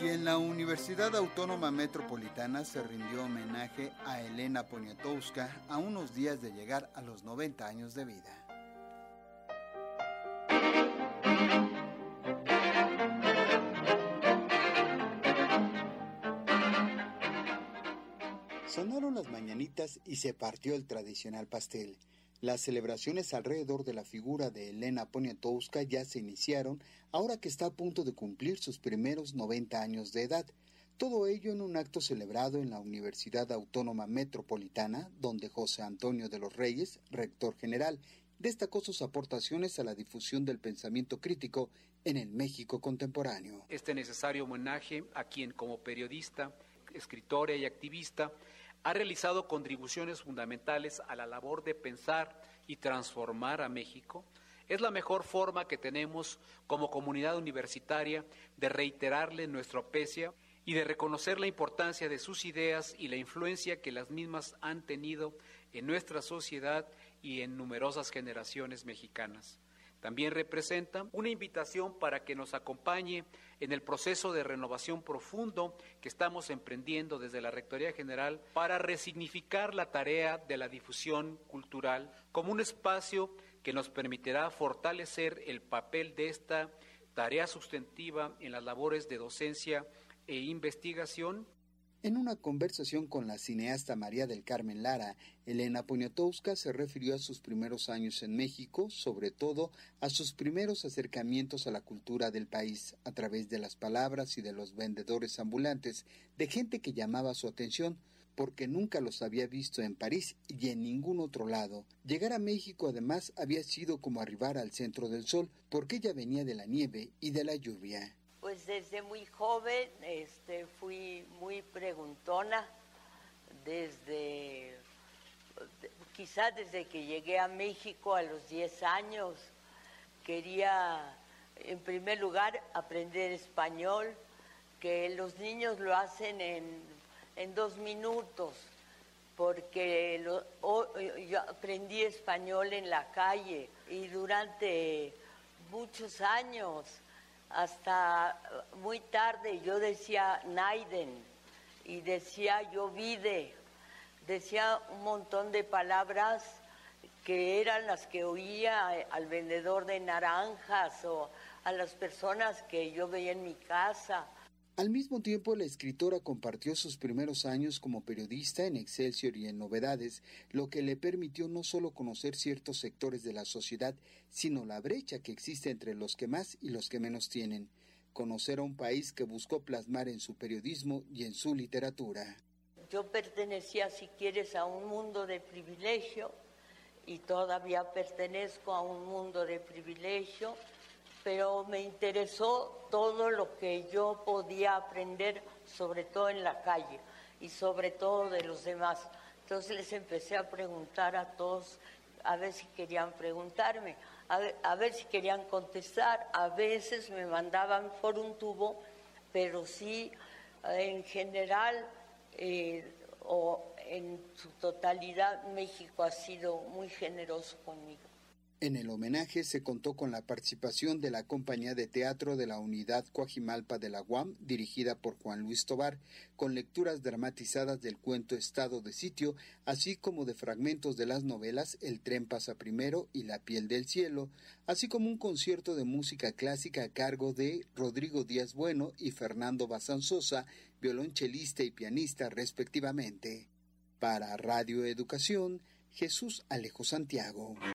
Y en la Universidad Autónoma Metropolitana se rindió homenaje a Elena Poniatowska a unos días de llegar a los 90 años de vida. Sonaron las mañanitas y se partió el tradicional pastel. Las celebraciones alrededor de la figura de Elena Poniatowska ya se iniciaron ahora que está a punto de cumplir sus primeros 90 años de edad. Todo ello en un acto celebrado en la Universidad Autónoma Metropolitana, donde José Antonio de los Reyes, rector general, destacó sus aportaciones a la difusión del pensamiento crítico en el México contemporáneo. Este necesario homenaje a quien como periodista, escritora y activista ha realizado contribuciones fundamentales a la labor de pensar y transformar a México, es la mejor forma que tenemos como comunidad universitaria de reiterarle nuestra aprecia y de reconocer la importancia de sus ideas y la influencia que las mismas han tenido en nuestra sociedad y en numerosas generaciones mexicanas. También representa una invitación para que nos acompañe en el proceso de renovación profundo que estamos emprendiendo desde la Rectoría General para resignificar la tarea de la difusión cultural como un espacio que nos permitirá fortalecer el papel de esta tarea sustantiva en las labores de docencia e investigación en una conversación con la cineasta María del Carmen Lara, Elena Poniatowska se refirió a sus primeros años en México, sobre todo a sus primeros acercamientos a la cultura del país, a través de las palabras y de los vendedores ambulantes, de gente que llamaba su atención, porque nunca los había visto en París y en ningún otro lado. Llegar a México además había sido como arribar al centro del sol, porque ella venía de la nieve y de la lluvia. Pues desde muy joven este, fui muy preguntona, desde, quizás desde que llegué a México a los 10 años, quería en primer lugar aprender español, que los niños lo hacen en, dos minutos, porque yo aprendí español en la calle y durante muchos años hasta muy tarde yo decía Naiden y decía yo vide, decía un montón de palabras que eran las que oía al vendedor de naranjas o a las personas que yo veía en mi casa al mismo tiempo, la escritora compartió sus primeros años como periodista en Excelsior y en Novedades, lo que le permitió no solo conocer ciertos sectores de la sociedad, sino la brecha que existe entre los que más y los que menos tienen, conocer a un país que buscó plasmar en su periodismo y en su literatura. Yo pertenecía, si quieres, a un mundo de privilegio y todavía pertenezco a un mundo de privilegio pero me interesó todo lo que yo podía aprender, sobre todo en la calle y sobre todo de los demás. Entonces les empecé a preguntar a todos, a ver si querían preguntarme, a ver, si querían contestar. A veces me mandaban por un tubo, pero sí, en general eh, o en su totalidad, México ha sido muy generoso conmigo. En el homenaje se contó con la participación de la compañía de teatro de la Unidad Coajimalpa de la UAM, dirigida por Juan Luis Tobar, con lecturas dramatizadas del cuento Estado de Sitio, así como de fragmentos de las novelas El tren pasa primero y La piel del cielo, así como un concierto de música clásica a cargo de Rodrigo Díaz Bueno y Fernando Bazanzosa, violonchelista y pianista respectivamente. Para Radio Educación, Jesús Alejo Santiago.